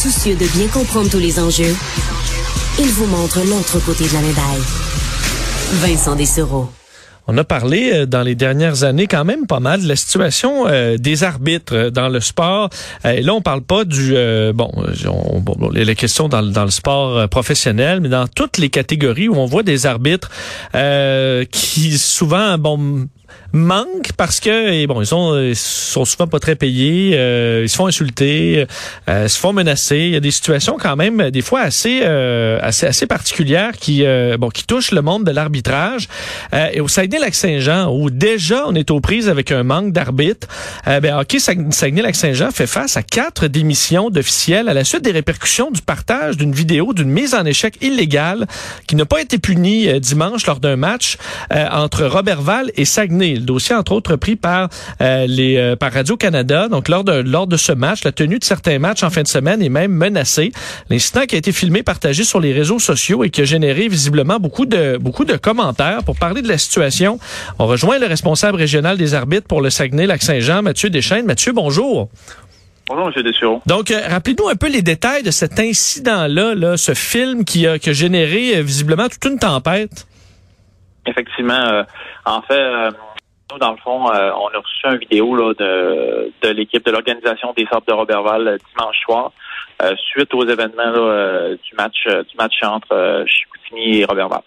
Soucieux de bien comprendre tous les enjeux, il vous montre l'autre côté de la médaille. Vincent Dessereau. On a parlé euh, dans les dernières années quand même pas mal de la situation euh, des arbitres euh, dans le sport. et là, on parle pas du bon, on, bon, les questions dans, dans, le sport professionnel, mais dans toutes les catégories où on voit des arbitres qui souvent bon manque parce que et bon ils sont ils sont souvent pas très payés, euh, ils se font insulter, euh, se font menacer. Il y a des situations quand même des fois assez euh, assez assez particulières qui euh, bon qui touchent le monde de l'arbitrage. et au Saguenay-Lac-Saint-Jean où déjà on est aux prises avec un manque d'arbitres, ben hockey Saguenay-Lac-Saint-Jean fait face à quatre démissions d'officiels à la suite des répercussions du partage d'une vidéo d'une mise en échec illégale qui n'a pas été punie dimanche lors d'un match entre Robertval et Saguenay. Le dossier, entre autres, pris par euh, les euh, par Radio-Canada. Donc, lors de, lors de ce match, la tenue de certains matchs en fin de semaine est même menacée. L'incident qui a été filmé, partagé sur les réseaux sociaux et qui a généré visiblement beaucoup de, beaucoup de commentaires. Pour parler de la situation, on rejoint le responsable régional des arbitres pour le Saguenay-Lac-Saint-Jean, Mathieu Deschaines. Mathieu, bonjour. Bonjour, M. Dessureau. Donc, euh, rappelez-nous un peu les détails de cet incident-là, là, ce film qui a, qui a généré visiblement toute une tempête. Effectivement. en fait, dans le fond, euh, on a reçu une vidéo là, de, de l'équipe de l'organisation des Sables de Robertval euh, dimanche soir, euh, suite aux événements du match du match entre Chicoutimi et Robertval.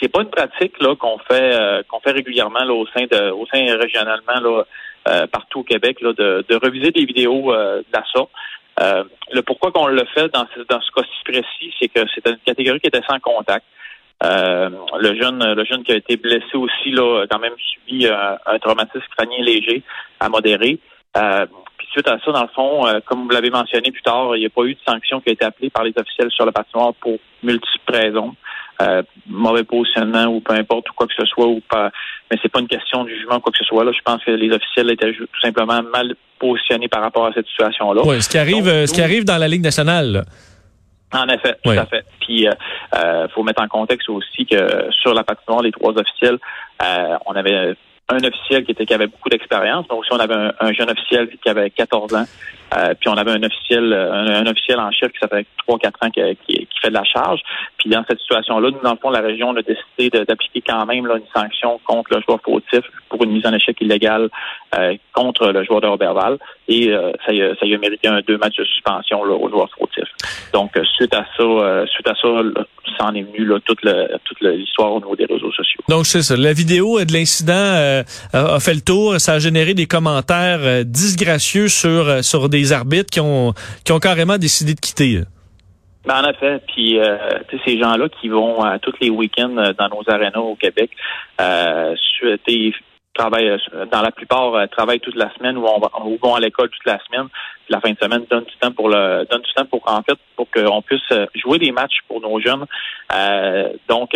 c'est pas une pratique là qu'on fait qu'on fait régulièrement là, au sein de au sein régionalement là, partout au Québec là, de, de reviser des vidéos d'assaut. le pourquoi qu'on le fait dans ce, dans ce cas-ci précis, c'est que c'est une catégorie qui était sans contact. Euh, le jeune, le jeune qui a été blessé aussi là, a quand même subi euh, un traumatisme crânien léger à modéré. Euh, puis suite à ça, dans le fond, comme vous l'avez mentionné plus tard, il n'y a pas eu de sanction qui a été appelée par les officiels sur le patinoire pour multiples raisons. mauvais positionnement ou peu importe ou quoi que ce soit ou pas mais c'est pas une question de jugement ou quoi que ce soit là je pense que les officiels étaient tout simplement mal positionnés par rapport à cette situation là oui ce qui arrive ce qui arrive dans la Ligue nationale en effet, tout à fait. Puis, euh, euh, faut mettre en contexte aussi que sur la patinoire, les trois officiels, euh, on avait un officiel qui était qui avait beaucoup d'expérience, mais aussi on avait un, jeune officiel qui avait 14 ans, euh, puis on avait un officiel un, officiel en chef qui s'appelle 3-4 ans qui, fait de la charge. Puis dans cette situation-là, nous, dans le fond, la région on a décidé d'appliquer quand même une sanction contre le joueur fautif pour une mise en échec illégale euh, contre le joueur de Robertval. Et euh, ça, y a, mérité un deux matchs de suspension au joueur fautif. Donc, suite à ça, suite à ça, ça en est venu là, toute, toute l'histoire au niveau des réseaux sociaux. Donc, c'est ça. La vidéo de l'incident a fait le tour. Ça a généré des commentaires disgracieux sur, sur des arbitres qui ont, qui ont carrément décidé de quitter. Ben, en effet, puis euh, ces gens-là qui vont euh, tous les week-ends euh, dans nos arénas au Québec, euh, travaillent dans la plupart travaillent toute la semaine ou, on ou vont à l'école toute la semaine. Puis la fin de semaine donne du temps pour le donne du temps pour en fait pour qu'on puisse jouer des matchs pour nos jeunes. donc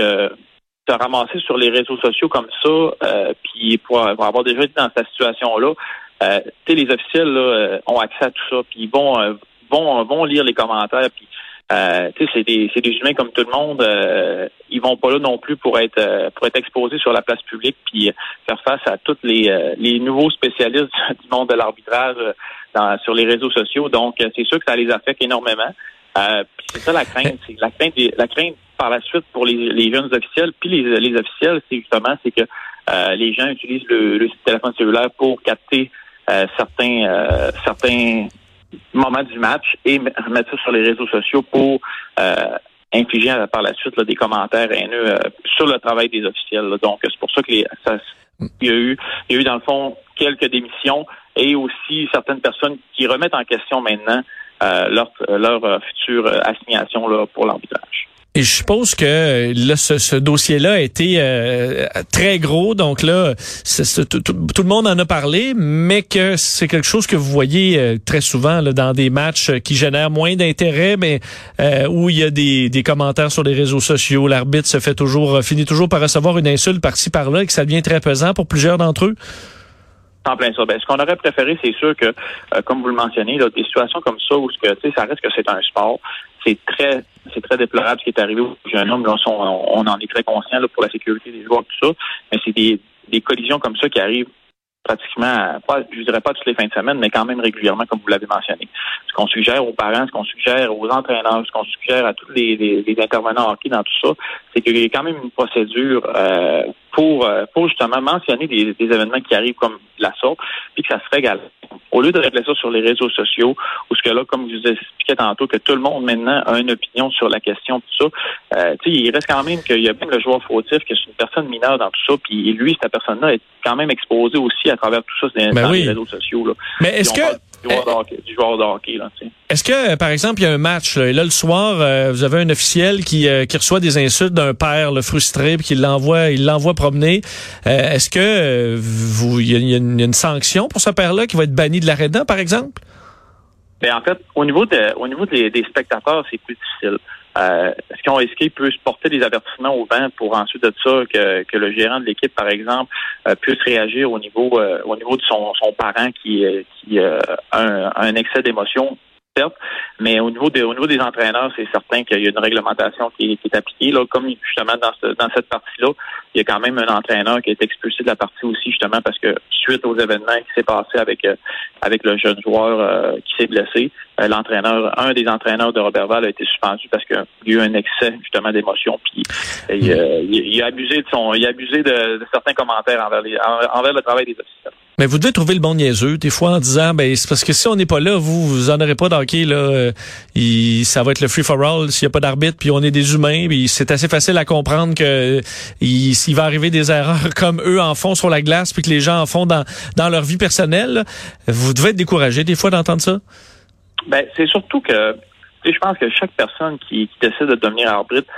se ramasser sur les réseaux sociaux comme ça, puis pour, avoir déjà été dans cette situation-là, euh, les officiels là, ont accès à tout ça, puis ils vont vont vont lire les commentaires, puis euh, c'est des, des humains comme tout le monde. Euh, ils vont pas là non plus pour être euh, pour être exposés sur la place publique puis faire face à tous les, euh, les nouveaux spécialistes du monde de l'arbitrage sur les réseaux sociaux. Donc, c'est sûr que ça les affecte énormément. c'est ça la crainte, c'est la crainte, la crainte par la suite pour les, les jeunes officiels, puis les, les officiels, c'est justement c'est que les gens utilisent le, le téléphone cellulaire pour capter certains certains moment du match et mettre ça sur les réseaux sociaux pour euh, infliger par la suite des commentaires haineux euh, sur le travail des officiels. Donc, c'est pour ça que les, il y a eu, il y a eu dans le fond quelques démissions et aussi certaines personnes qui remettent en question maintenant euh, leur, leur future assignation là, pour l'arbitrage. Et je suppose que là, ce, dossier-là a été euh, très gros, donc là, tout, le monde en a parlé, mais que c'est quelque chose que vous voyez euh, très souvent dans des matchs qui génèrent moins d'intérêt, mais euh, où il y a des, des, commentaires sur les réseaux sociaux, l'arbitre se fait toujours, finit toujours par recevoir une insulte par-ci par-là, et que ça devient très pesant pour plusieurs d'entre eux. En plein. Ben, ce qu'on aurait préféré, c'est sûr que, comme vous le mentionnez, là, des situations comme ça où que, ça reste que c'est un sport, c'est très c'est très déplorable ce qui est arrivé au jeune homme. Là, on, en est très conscient là, pour la sécurité des joueurs, tout ça. Mais c'est des, des collisions comme ça qui arrivent pratiquement, pas, je dirais pas toutes les fins de semaine, mais quand même régulièrement, comme vous l'avez mentionné. Ce qu'on suggère aux parents, ce qu'on suggère aux entraîneurs, ce qu'on suggère à tous les, les, intervenants hockey dans tout ça, c'est qu'il y a quand même une procédure euh, pour, euh, pour justement mentionner des, événements qui arrivent comme la sorte, puis que ça se régale. Au lieu de régler ça sur les réseaux sociaux, ou ce que là, comme je vous expliquais tantôt, que tout le monde maintenant a une opinion sur la question, tout ça, euh, il reste quand même qu'il y a bien le joueur fautif, que c'est une personne mineure dans tout ça, puis lui, cette personne-là est quand même exposée aussi à travers tout ça ben dans les réseaux sociaux. Là. Mais est-ce que du joueur de hockey. Est-ce que, par exemple, il y a un match, là, et là, le soir, euh, vous avez un officiel qui, euh, qui reçoit des insultes d'un père le frustré, puis qui l'envoie, il l'envoie promener. Euh, est-ce que vous, il y, a une sanction pour ce père-là qui va être banni de l'aréna, par exemple? Ben, en fait, au niveau de, au niveau des spectateurs, c'est plus difficile. Euh, est-ce qu'on est qu'il peut se porter des avertissements au vent pour ensuite de ça que, le gérant de l'équipe, par exemple, euh, puisse réagir au niveau euh, au niveau de son, son parent qui, qui a un excès d'émotion? Mais au niveau des, au niveau des entraîneurs, c'est certain qu'il y a une réglementation qui, est appliquée. Là, comme justement dans, dans cette partie-là, il y a quand même un entraîneur qui a été expulsé de la partie aussi, justement, parce que suite aux événements qui s'est passé avec euh, avec le jeune joueur euh, qui s'est blessé, euh, l'entraîneur, un des entraîneurs de Robertval a été suspendu parce qu'il y a eu un excès justement d'émotion. Puis il, a abusé de son, il a abusé de, certains commentaires envers les, envers le travail des officiels. Mais vous devez trouver le bon niaiseux, des fois, en disant, ben, c'est parce que si on n'est pas là, vous, vous en aurez pas d'hockey, là. Euh, ça va être le free for all s'il n'y a pas d'arbitre, puis on est des humains, puis c'est assez facile à comprendre que s'il va arriver des erreurs comme eux en font sur la glace, puis que les gens en font dans, dans leur vie personnelle. Vous devez être découragé, des fois, d'entendre ça? Ben, c'est surtout que, je pense que chaque personne qui, décide de devenir arbitre,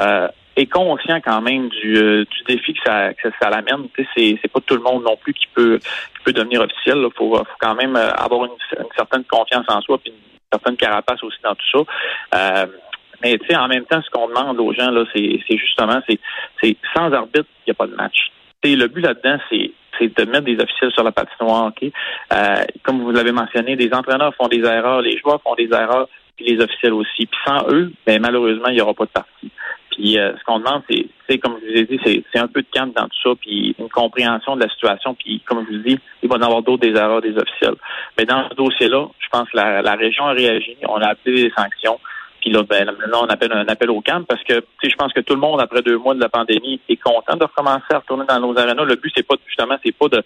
euh, est conscient quand même du, euh, du défi que ça, que ça l'amène. C'est, c'est pas tout le monde non plus qui peut, qui peut devenir officiel. Il faut, faut, quand même euh, avoir une, certaine confiance en soi puis une certaine carapace aussi dans tout ça. Euh, mais tu sais, en même temps, ce qu'on demande aux gens, là, c'est, justement, c'est, sans arbitre, il n'y a pas de match. Le but là-dedans, c'est c'est de mettre des officiels sur la patinoire. Okay? Comme vous l'avez mentionné, des entraîneurs font des erreurs, les joueurs font des erreurs, puis les officiels aussi. Puis sans eux, ben, malheureusement, il n'y aura pas de partie. Puis euh, ce qu'on demande, c'est, comme je vous ai dit, c'est, un peu de calme dans tout ça, puis une compréhension de la situation. Puis comme je vous dis, il va y en avoir d'autres des erreurs des officiels. Mais dans ce dossier-là, je pense que la, la région a réagi. On a appelé des sanctions. Là, ben, on appelle un appel au camp parce que je pense que tout le monde, après deux mois de la pandémie, est content de recommencer à retourner dans nos arénas. Le but, c'est pas justement, c'est pas de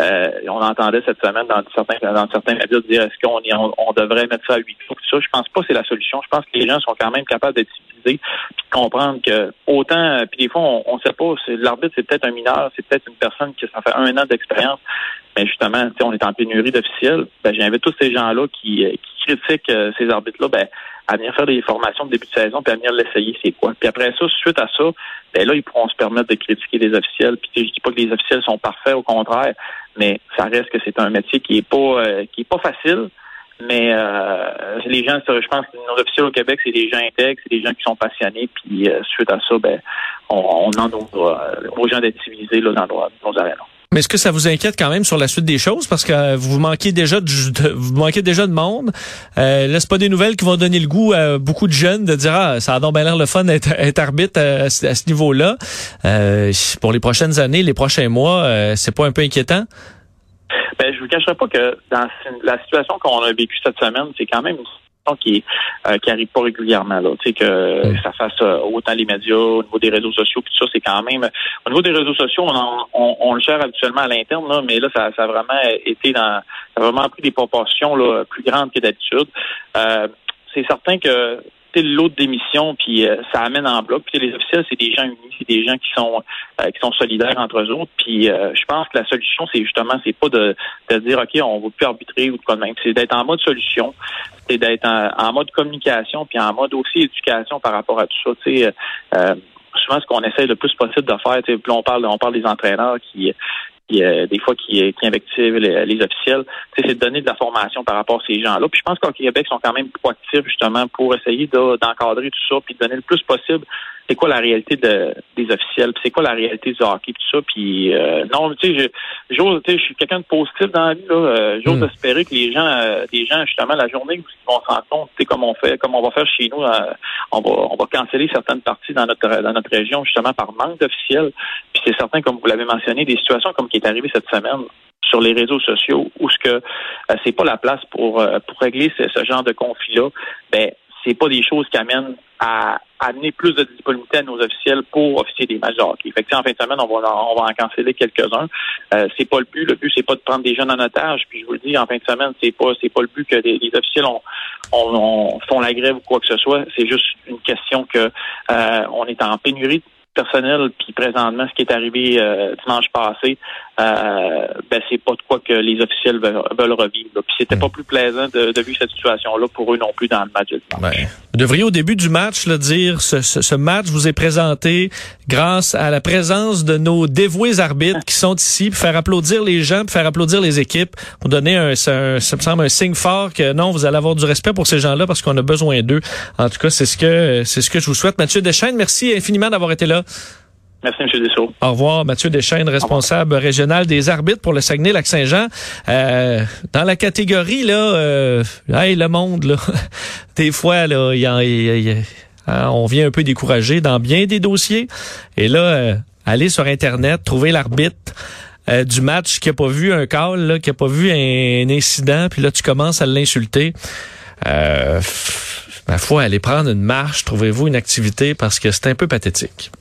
euh, on entendait cette semaine dans certains dans certains médias dire est-ce qu'on on, devrait mettre ça à huit jours. Ça, je pense pas que c'est la solution. Je pense que les gens sont quand même capables d'être civilisés puis de comprendre que autant puis des fois on, on sait pas, l'arbitre c'est peut-être un mineur, c'est peut-être une personne qui ça fait un an d'expérience, mais justement, on est en pénurie d'officiels. Ben, j'invite tous ces gens-là qui, qui critiquent euh, ces arbitres-là, ben, à venir faire des formations de début de saison, puis à venir l'essayer, c'est quoi? Puis après ça, suite à ça, ben là, ils pourront se permettre de critiquer les officiels. Puis je dis pas que les officiels sont parfaits, au contraire, mais ça reste que c'est un métier qui est pas euh, qui est pas facile. Mais euh, les gens, je pense que nos officiels au Québec, c'est des gens intègres, c'est des gens qui sont passionnés. Puis euh, suite à ça, ben, on, on demande aux, gens d'être civilisés là, dans nos, nos arénas. Mais est-ce que ça vous inquiète quand même sur la suite des choses? Parce que vous manquez déjà de, vous manquez déjà de monde. Euh, là, c'est pas des nouvelles qui vont donner le goût à beaucoup de jeunes de dire ah ça a donc bien l'air le fun d'être arbitre à, ce niveau-là. Euh, pour les prochaines années, les prochains mois, euh, c'est pas un peu inquiétant? Ben, je vous cacherai pas que dans la situation qu'on a vécue cette semaine, c'est quand même qui euh, qui arrive pas régulièrement là. Tu sais que ça fasse euh, autant les médias au niveau des réseaux sociaux puis tout ça c'est quand même au niveau des réseaux sociaux on, on, le gère habituellement à l'interne là mais là ça, ça a vraiment été dans ça a vraiment pris des proportions là plus grandes que d'habitude. Euh, c'est certain que l'autre démission, puis euh, ça amène en bloc. Puis les officiels, c'est des gens unis, c'est des gens qui sont euh, qui sont solidaires entre eux autres. Puis euh, je pense que la solution, c'est justement, c'est pas de, de dire OK, on va plus arbitrer ou de quoi de même. C'est d'être en mode solution, c'est d'être en, mode communication, puis en mode aussi éducation par rapport à tout ça. Tu sais, souvent ce qu'on essaie le plus possible de faire, puis on parle, on parle des entraîneurs qui des fois qui, qui invectivent les, les officiels, c'est de donner de la formation par rapport à ces gens-là. Puis je pense qu'au Québec sont quand même proactifs justement pour essayer d'encadrer tout ça, puis de donner le plus possible c'est quoi la réalité de, des officiels, c'est quoi la réalité du hockey, tout ça. Puis euh, non, tu sais, j'ose, je suis quelqu'un de positif dans la vie. Là, euh, j'ose hmm. espérer que les gens, euh, les gens justement, la journée où ils vont se rendre compte, tu sais, comme on fait, comme on va faire chez nous, on va, on va canceller certaines parties dans notre dans notre région justement par manque d'officiels. Puis c'est certain, comme vous l'avez mentionné, des situations comme qui est arrivé cette semaine sur les réseaux sociaux où ce que euh, c'est pas la place pour euh, pour régler ce, ce genre de conflit-là, ben c'est pas des choses qui amènent à amener plus de disponibilité à nos officiels pour officier des matchs de hockey. Effectivement, en fin de semaine, on va on va en canceller quelques-uns. Euh, c'est pas le but. Le but, c'est pas de prendre des jeunes en otage. Puis je vous le dis, en fin de semaine, c'est pas c'est pas le but que les, les officiels on, on, font la grève ou quoi que ce soit. C'est juste une question que euh, on est en pénurie personnel, puis présentement, ce qui est arrivé euh, dimanche passé, euh, ben c'est pas de quoi que les officiels veulent, veulent revivre. Puis c'était pas plus plaisant de, de vivre cette situation-là pour eux non plus dans le match. Ouais. Vous devriez au début du match le dire, ce, ce, ce, match vous est présenté grâce à la présence de nos dévoués arbitres qui sont ici, pour faire applaudir les gens, pour faire applaudir les équipes, pour donner un, un, ça me semble un signe fort que non, vous allez avoir du respect pour ces gens-là parce qu'on a besoin d'eux. En tout cas, c'est ce que c'est ce que je vous souhaite. Mathieu Deschênes, merci infiniment d'avoir été là. Merci, M. Dessau. Au revoir, Mathieu Deschênes, responsable régional des arbitres pour le Saguenay-Lac-Saint-Jean. Euh, dans la catégorie, là, euh, hey, le monde, là, des fois, là, y a, y a, hein, on vient un peu découragé dans bien des dossiers. Et là, euh, aller sur Internet, trouver l'arbitre euh, du match qui a pas vu un call, là, qui a pas vu un, incident, puis là, tu commences à l'insulter. Euh, ma foi, aller prendre une marche, trouvez-vous une activité parce que c'est un peu pathétique.